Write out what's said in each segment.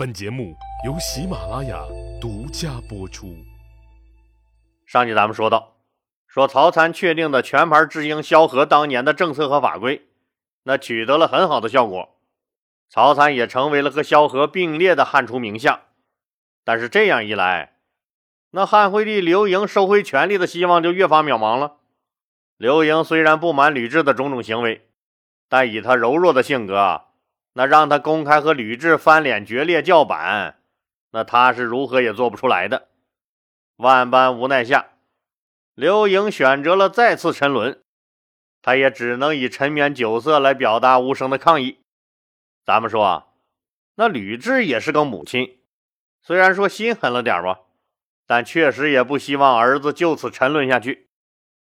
本节目由喜马拉雅独家播出。上集咱们说到，说曹参确定的全盘执行萧何当年的政策和法规，那取得了很好的效果。曹参也成为了和萧何并列的汉初名相。但是这样一来，那汉惠帝刘盈收回权力的希望就越发渺茫了。刘盈虽然不满吕雉的种种行为，但以他柔弱的性格。那让他公开和吕雉翻脸决裂叫板，那他是如何也做不出来的。万般无奈下，刘盈选择了再次沉沦，他也只能以沉湎酒色来表达无声的抗议。咱们说啊，那吕雉也是个母亲，虽然说心狠了点吧，但确实也不希望儿子就此沉沦下去。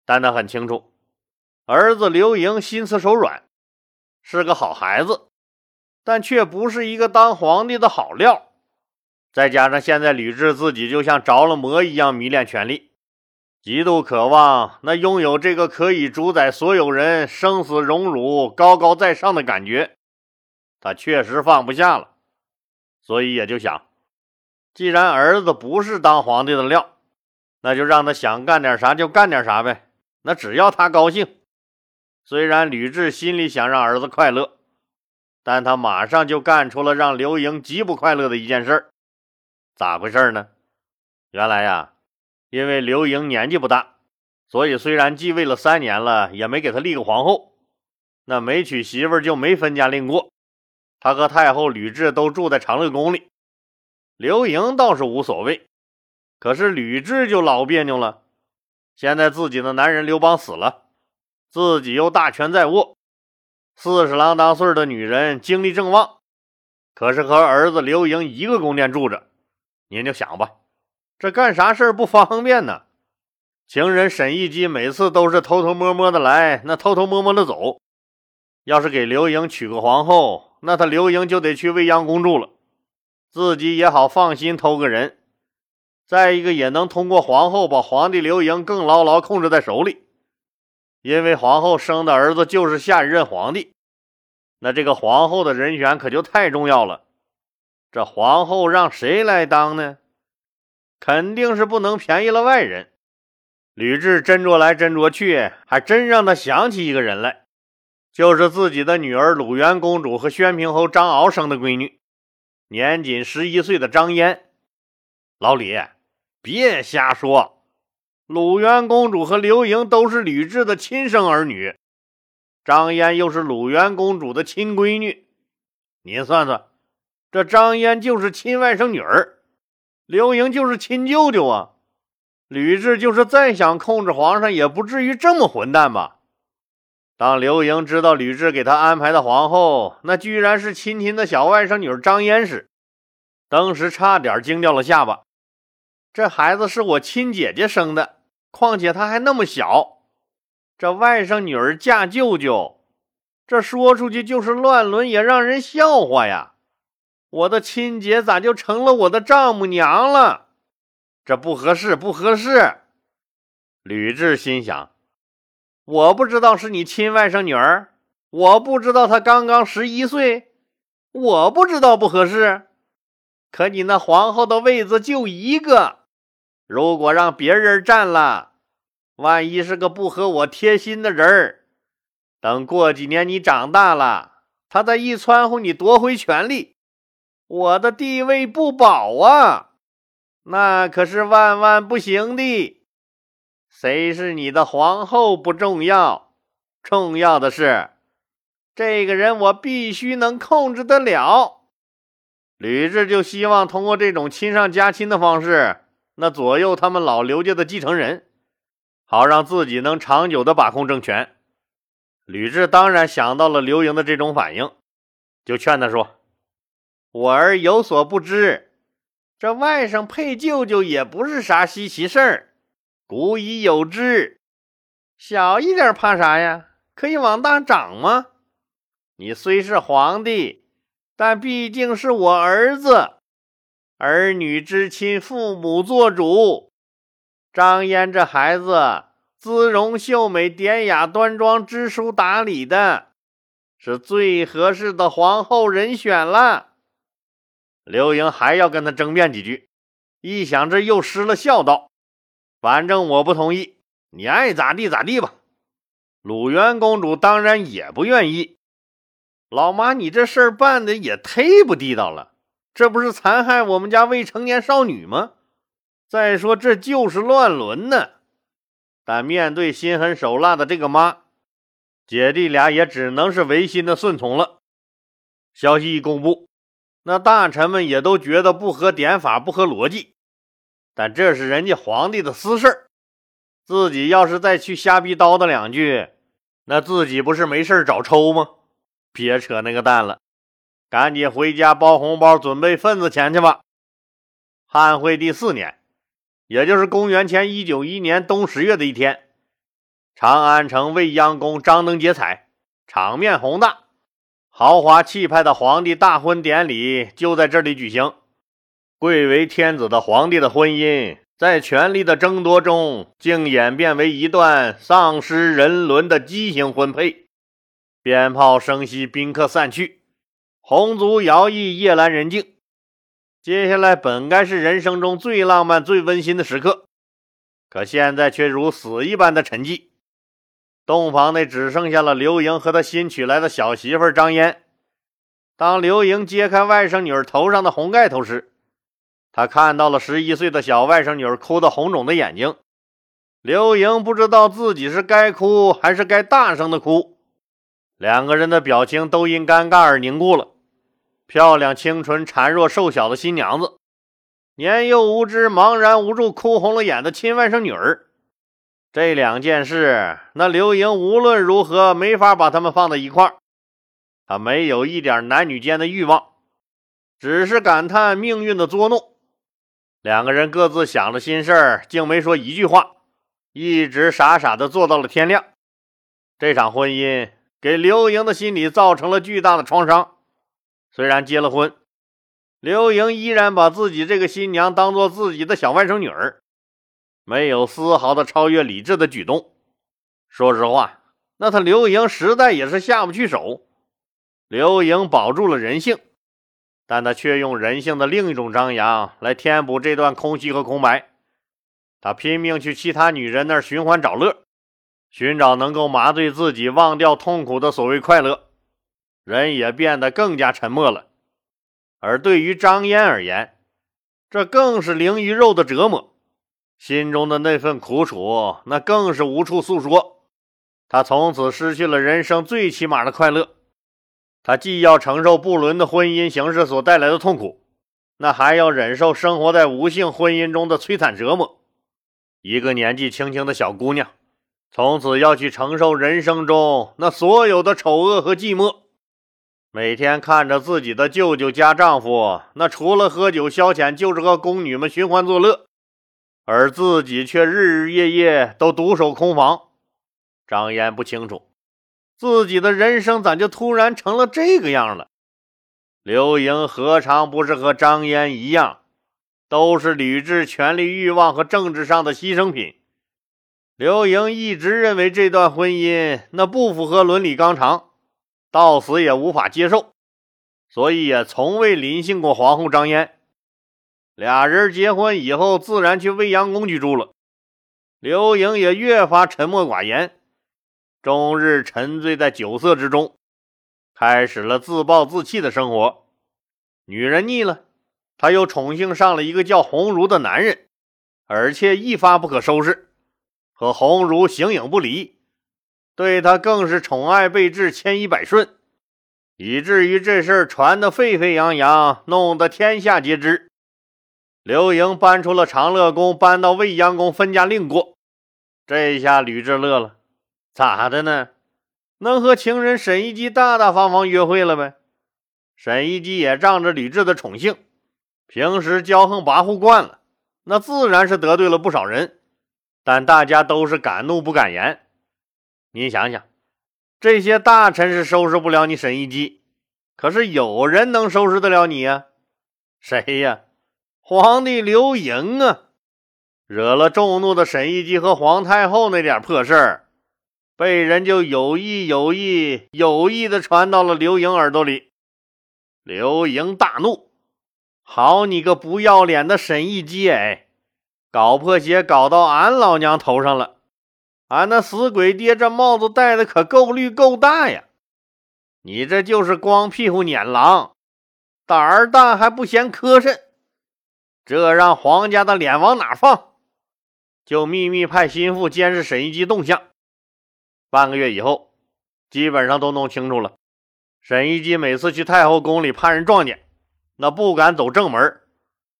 但他很清楚，儿子刘盈心慈手软，是个好孩子。但却不是一个当皇帝的好料，再加上现在吕雉自己就像着了魔一样迷恋权力，极度渴望那拥有这个可以主宰所有人生死荣辱、高高在上的感觉，他确实放不下了，所以也就想，既然儿子不是当皇帝的料，那就让他想干点啥就干点啥呗，那只要他高兴。虽然吕雉心里想让儿子快乐。但他马上就干出了让刘盈极不快乐的一件事儿，咋回事呢？原来呀，因为刘盈年纪不大，所以虽然继位了三年了，也没给他立个皇后，那没娶媳妇就没分家令过。他和太后吕雉都住在长乐宫里，刘盈倒是无所谓，可是吕雉就老别扭了。现在自己的男人刘邦死了，自己又大权在握。四十郎当岁的女人精力正旺，可是和儿子刘盈一个宫殿住着，您就想吧，这干啥事不方便呢？情人沈亦基每次都是偷偷摸摸的来，那偷偷摸摸的走。要是给刘盈娶个皇后，那他刘盈就得去未央宫住了，自己也好放心偷个人。再一个，也能通过皇后把皇帝刘盈更牢牢控制在手里。因为皇后生的儿子就是下一任皇帝，那这个皇后的人选可就太重要了。这皇后让谁来当呢？肯定是不能便宜了外人。吕雉斟酌来斟酌去，还真让他想起一个人来，就是自己的女儿鲁元公主和宣平侯张敖生的闺女，年仅十一岁的张嫣。老李，别瞎说。鲁元公主和刘盈都是吕雉的亲生儿女，张嫣又是鲁元公主的亲闺女。您算算，这张嫣就是亲外甥女儿，刘盈就是亲舅舅啊！吕雉就是再想控制皇上，也不至于这么混蛋吧？当刘盈知道吕雉给他安排的皇后，那居然是亲亲的小外甥女张嫣时，当时差点惊掉了下巴。这孩子是我亲姐姐生的。况且他还那么小，这外甥女儿嫁舅舅，这说出去就是乱伦，也让人笑话呀！我的亲姐咋就成了我的丈母娘了？这不合适，不合适！吕雉心想：我不知道是你亲外甥女儿，我不知道她刚刚十一岁，我不知道不合适。可你那皇后的位子就一个。如果让别人占了，万一是个不和我贴心的人儿，等过几年你长大了，他再一窜乎你夺回权力，我的地位不保啊！那可是万万不行的。谁是你的皇后不重要，重要的是这个人我必须能控制得了。吕雉就希望通过这种亲上加亲的方式。那左右他们老刘家的继承人，好让自己能长久的把控政权。吕雉当然想到了刘盈的这种反应，就劝他说：“我儿有所不知，这外甥配舅舅也不是啥稀奇事儿，古已有之。小一点怕啥呀？可以往大长吗？你虽是皇帝，但毕竟是我儿子。”儿女之亲，父母做主。张嫣这孩子姿容秀美、典雅端庄、知书达理的，是最合适的皇后人选了。刘盈还要跟他争辩几句，一想这又失了孝道，反正我不同意，你爱咋地咋地吧。鲁元公主当然也不愿意。老妈，你这事儿办的也忒不地道了，这不是残害我们家未成年少女吗？再说这就是乱伦呢。但面对心狠手辣的这个妈，姐弟俩也只能是违心的顺从了。消息一公布，那大臣们也都觉得不合典法，不合逻辑。但这是人家皇帝的私事自己要是再去瞎逼叨叨两句，那自己不是没事找抽吗？别扯那个蛋了，赶紧回家包红包，准备份子钱去吧。汉惠帝四年，也就是公元前一九一年冬十月的一天，长安城未央宫张灯结彩，场面宏大，豪华气派的皇帝大婚典礼就在这里举行。贵为天子的皇帝的婚姻，在权力的争夺中，竟演变为一段丧失人伦的畸形婚配。鞭炮声息，宾客散去，红烛摇曳，夜阑人静。接下来本该是人生中最浪漫、最温馨的时刻，可现在却如死一般的沉寂。洞房内只剩下了刘莹和他新娶来的小媳妇张嫣。当刘莹揭开外甥女儿头上的红盖头时，他看到了十一岁的小外甥女儿哭得红肿的眼睛。刘莹不知道自己是该哭还是该大声的哭。两个人的表情都因尴尬而凝固了。漂亮、清纯、孱弱、瘦小的新娘子，年幼无知、茫然无助、哭红了眼的亲外甥女儿，这两件事，那刘莹无论如何没法把他们放在一块儿。他没有一点男女间的欲望，只是感叹命运的捉弄。两个人各自想着心事儿，竟没说一句话，一直傻傻的坐到了天亮。这场婚姻。给刘莹的心理造成了巨大的创伤。虽然结了婚，刘莹依然把自己这个新娘当做自己的小外甥女儿，没有丝毫的超越理智的举动。说实话，那他刘莹实在也是下不去手。刘莹保住了人性，但他却用人性的另一种张扬来填补这段空隙和空白。他拼命去其他女人那儿寻欢找乐。寻找能够麻醉自己、忘掉痛苦的所谓快乐，人也变得更加沉默了。而对于张嫣而言，这更是灵鱼肉的折磨，心中的那份苦楚，那更是无处诉说。他从此失去了人生最起码的快乐。他既要承受不伦的婚姻形式所带来的痛苦，那还要忍受生活在无性婚姻中的摧残折磨。一个年纪轻轻的小姑娘。从此要去承受人生中那所有的丑恶和寂寞，每天看着自己的舅舅家丈夫，那除了喝酒消遣，就是和宫女们寻欢作乐，而自己却日日夜夜都独守空房。张嫣不清楚自己的人生咋就突然成了这个样了。刘盈何尝不是和张嫣一样，都是吕雉、权力、欲望和政治上的牺牲品。刘盈一直认为这段婚姻那不符合伦理纲常，到死也无法接受，所以也从未临幸过皇后张嫣。俩人结婚以后，自然去未央宫居住了。刘盈也越发沉默寡言，终日沉醉在酒色之中，开始了自暴自弃的生活。女人腻了，他又宠幸上了一个叫鸿儒的男人，而且一发不可收拾。和鸿儒形影不离，对他更是宠爱备至，千依百顺，以至于这事儿传得沸沸扬扬，弄得天下皆知。刘盈搬出了长乐宫，搬到未央宫分家另过。这一下吕雉乐了，咋的呢？能和情人沈一基大大方方约会了呗？沈一基也仗着吕雉的宠幸，平时骄横跋扈惯了，那自然是得罪了不少人。但大家都是敢怒不敢言。你想想，这些大臣是收拾不了你沈一基，可是有人能收拾得了你呀？谁呀？皇帝刘盈啊！惹了众怒的沈一基和皇太后那点破事儿，被人就有意有意有意的传到了刘盈耳朵里。刘盈大怒，好你个不要脸的沈一基！哎，搞破鞋搞到俺老娘头上了！俺那死鬼爹这帽子戴的可够绿够大呀！你这就是光屁股撵狼，胆儿大还不嫌磕碜，这让皇家的脸往哪放？就秘密派心腹监视沈一基动向。半个月以后，基本上都弄清楚了。沈一基每次去太后宫里怕人撞见，那不敢走正门，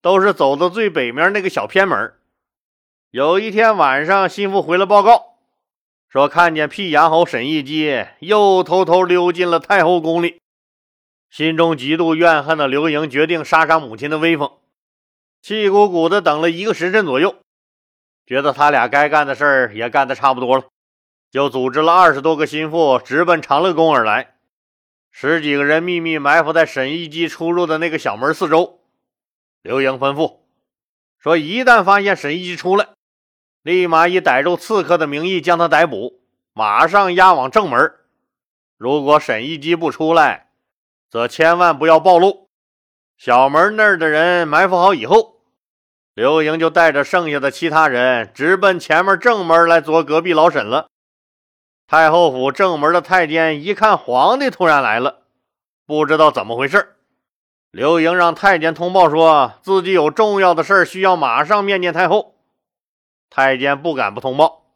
都是走的最北面那个小偏门。有一天晚上，心腹回来报告，说看见辟阳侯沈一基又偷偷溜进了太后宫里。心中极度怨恨的刘盈决定杀杀母亲的威风，气鼓鼓的等了一个时辰左右，觉得他俩该干的事儿也干得差不多了。就组织了二十多个心腹直奔长乐宫而来，十几个人秘密埋伏在沈一基出入的那个小门四周。刘盈吩咐说：“一旦发现沈一基出来，立马以逮住刺客的名义将他逮捕，马上押往正门。如果沈一基不出来，则千万不要暴露。”小门那儿的人埋伏好以后，刘盈就带着剩下的其他人直奔前面正门来捉隔壁老沈了。太后府正门的太监一看皇帝突然来了，不知道怎么回事。刘盈让太监通报说自己有重要的事需要马上面见太后。太监不敢不通报。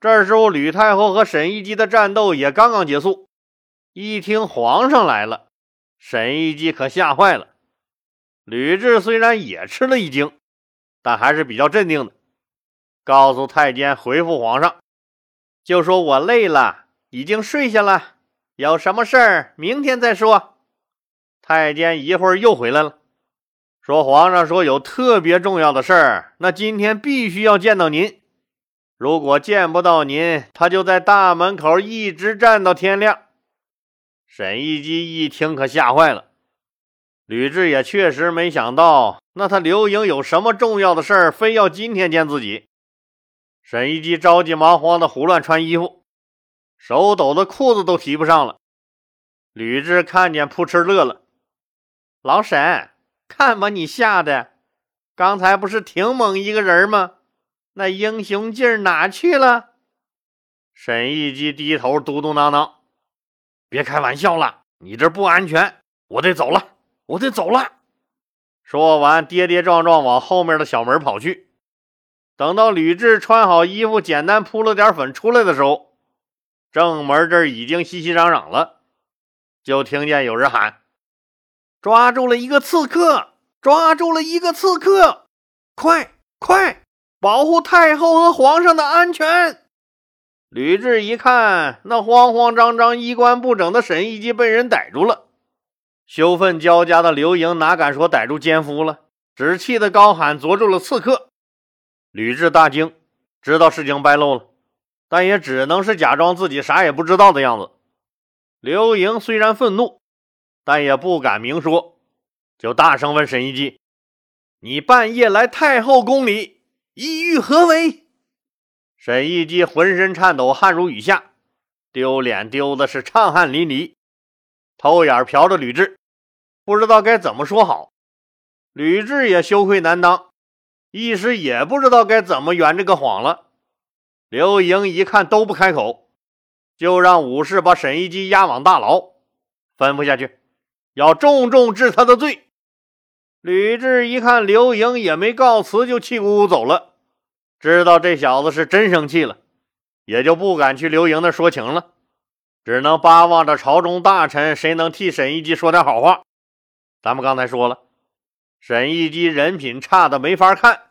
这时候，吕太后和沈一基的战斗也刚刚结束。一听皇上来了，沈一基可吓坏了。吕雉虽然也吃了一惊，但还是比较镇定的，告诉太监回复皇上。就说我累了，已经睡下了。有什么事儿，明天再说。太监一会儿又回来了，说皇上说有特别重要的事儿，那今天必须要见到您。如果见不到您，他就在大门口一直站到天亮。沈一基一听，可吓坏了。吕雉也确实没想到，那他刘盈有什么重要的事儿，非要今天见自己。沈一基着急忙慌的胡乱穿衣服，手抖的裤子都提不上了。吕雉看见，扑哧乐了：“老沈，看把你吓的！刚才不是挺猛一个人吗？那英雄劲儿哪去了？”沈一基低头嘟嘟囔囔：“别开玩笑了，你这不安全，我得走了，我得走了。”说完，跌跌撞撞往后面的小门跑去。等到吕雉穿好衣服，简单扑了点粉出来的时候，正门这儿已经熙熙攘攘了。就听见有人喊：“抓住了一个刺客！抓住了一个刺客！快快保护太后和皇上的安全！”吕雉一看，那慌慌张张、衣冠不整的沈一基被人逮住了。羞愤交加的刘盈哪敢说逮住奸夫了，只气得高喊：“捉住了刺客！”吕雉大惊，知道事情败露了，但也只能是假装自己啥也不知道的样子。刘盈虽然愤怒，但也不敢明说，就大声问沈一基：“你半夜来太后宫里，意欲何为？”沈一基浑身颤抖，汗如雨下，丢脸丢的是畅汗淋漓，偷眼瞟着吕雉，不知道该怎么说好。吕雉也羞愧难当。一时也不知道该怎么圆这个谎了。刘盈一看都不开口，就让武士把沈一基押往大牢，吩咐下去，要重重治他的罪。吕雉一看刘盈也没告辞，就气鼓鼓走了，知道这小子是真生气了，也就不敢去刘盈那说情了，只能巴望着朝中大臣谁能替沈一基说点好话。咱们刚才说了，沈一基人品差的没法看。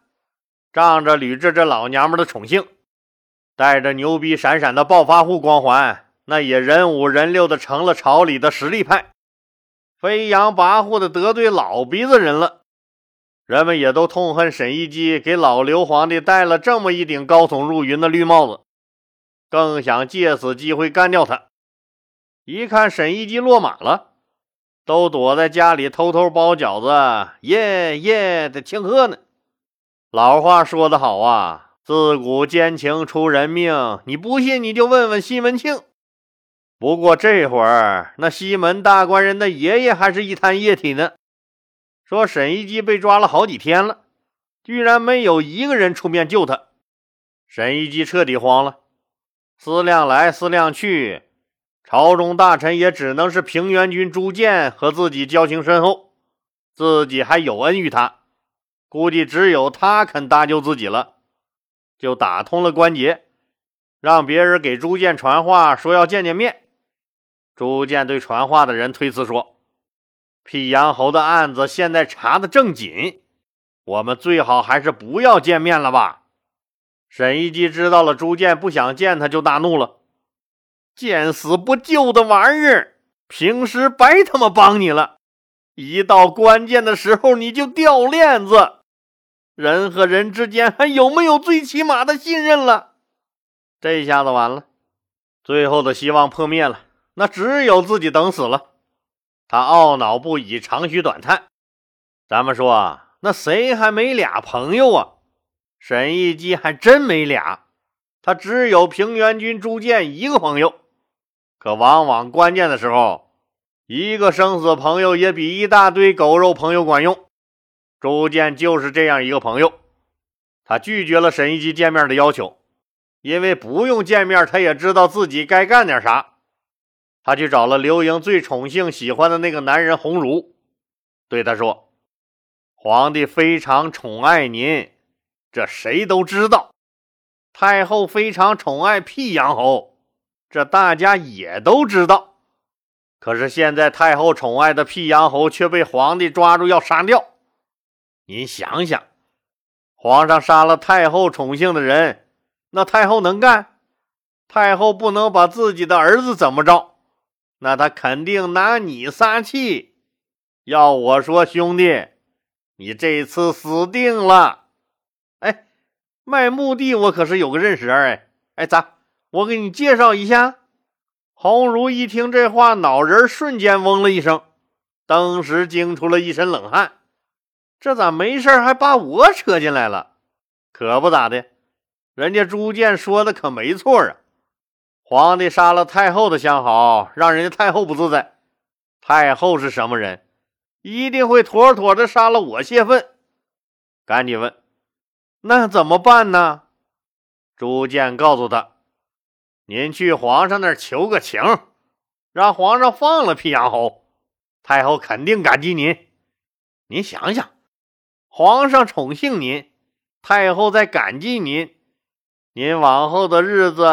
仗着吕雉这老娘们的宠幸，带着牛逼闪闪的暴发户光环，那也人五人六的成了朝里的实力派，飞扬跋扈的得罪老鼻子人了。人们也都痛恨沈一基给老刘皇帝戴了这么一顶高耸入云的绿帽子，更想借此机会干掉他。一看沈一基落马了，都躲在家里偷偷包饺子，耶耶的庆贺呢。老话说得好啊，自古奸情出人命。你不信，你就问问西门庆。不过这会儿，那西门大官人的爷爷还是一滩液体呢。说沈一基被抓了好几天了，居然没有一个人出面救他。沈一基彻底慌了，思量来思量去，朝中大臣也只能是平原君朱建和自己交情深厚，自己还有恩于他，估计只有他肯搭救自己了，就打通了关节，让别人给朱建传话，说要见见面。朱建对传话的人推辞说：“辟阳侯的案子现在查的正紧，我们最好还是不要见面了吧。”沈一基知道了朱建不想见他，就大怒了：“见死不救的玩意儿！平时白他妈帮你了，一到关键的时候你就掉链子，人和人之间还有没有最起码的信任了？这下子完了，最后的希望破灭了。”那只有自己等死了。他懊恼不已，长吁短叹。咱们说啊，那谁还没俩朋友啊？沈一基还真没俩，他只有平原君朱建一个朋友。可往往关键的时候，一个生死朋友也比一大堆狗肉朋友管用。朱建就是这样一个朋友。他拒绝了沈一基见面的要求，因为不用见面，他也知道自己该干点啥。他去找了刘盈最宠幸、喜欢的那个男人鸿儒，对他说：“皇帝非常宠爱您，这谁都知道；太后非常宠爱辟阳侯，这大家也都知道。可是现在太后宠爱的辟阳侯却被皇帝抓住要杀掉。您想想，皇上杀了太后宠幸的人，那太后能干？太后不能把自己的儿子怎么着？”那他肯定拿你撒气，要我说，兄弟，你这次死定了！哎，卖墓地我可是有个认识人哎，哎咋？我给你介绍一下。鸿儒一听这话，脑仁瞬间嗡了一声，当时惊出了一身冷汗。这咋没事还把我扯进来了？可不咋的，人家朱建说的可没错啊。皇帝杀了太后的相好，让人家太后不自在。太后是什么人？一定会妥妥的杀了我泄愤。赶紧问，那怎么办呢？朱建告诉他：“您去皇上那儿求个情，让皇上放了辟阳侯，太后肯定感激您。您想想，皇上宠幸您，太后在感激您。”您往后的日子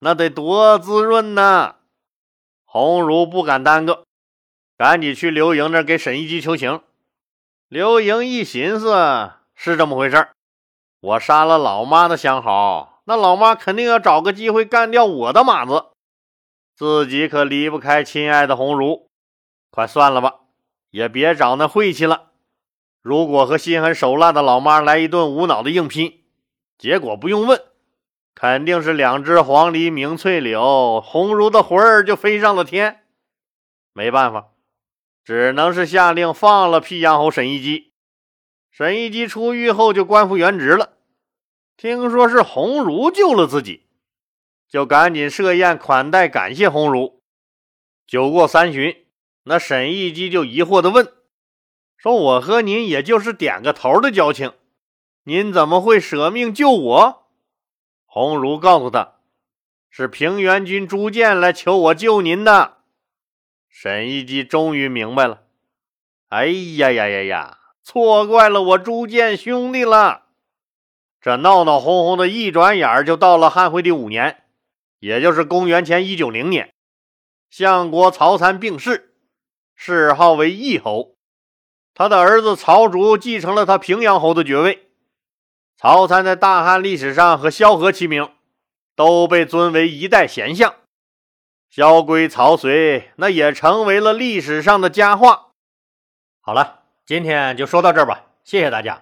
那得多滋润呐！鸿儒不敢耽搁，赶紧去刘盈那给沈一基求情。刘盈一寻思，是这么回事我杀了老妈的相好，那老妈肯定要找个机会干掉我的马子，自己可离不开亲爱的鸿儒。快算了吧，也别找那晦气了。如果和心狠手辣的老妈来一顿无脑的硬拼，结果不用问。肯定是两只黄鹂鸣翠柳，鸿儒的魂儿就飞上了天。没办法，只能是下令放了辟阳侯沈一基。沈一基出狱后就官复原职了。听说是鸿儒救了自己，就赶紧设宴款待，感谢鸿儒。酒过三巡，那沈一基就疑惑地问：“说我和您也就是点个头的交情，您怎么会舍命救我？”鸿儒告诉他：“是平原君朱建来求我救您的。”沈一基终于明白了：“哎呀呀呀呀，错怪了我朱建兄弟了。”这闹闹哄哄的一转眼就到了汉惠帝五年，也就是公元前一九零年，相国曹参病逝，谥号为义侯。他的儿子曹竹继承了他平阳侯的爵位。曹参在大汉历史上和萧何齐名，都被尊为一代贤相。萧规、曹随那也成为了历史上的佳话。好了，今天就说到这儿吧，谢谢大家。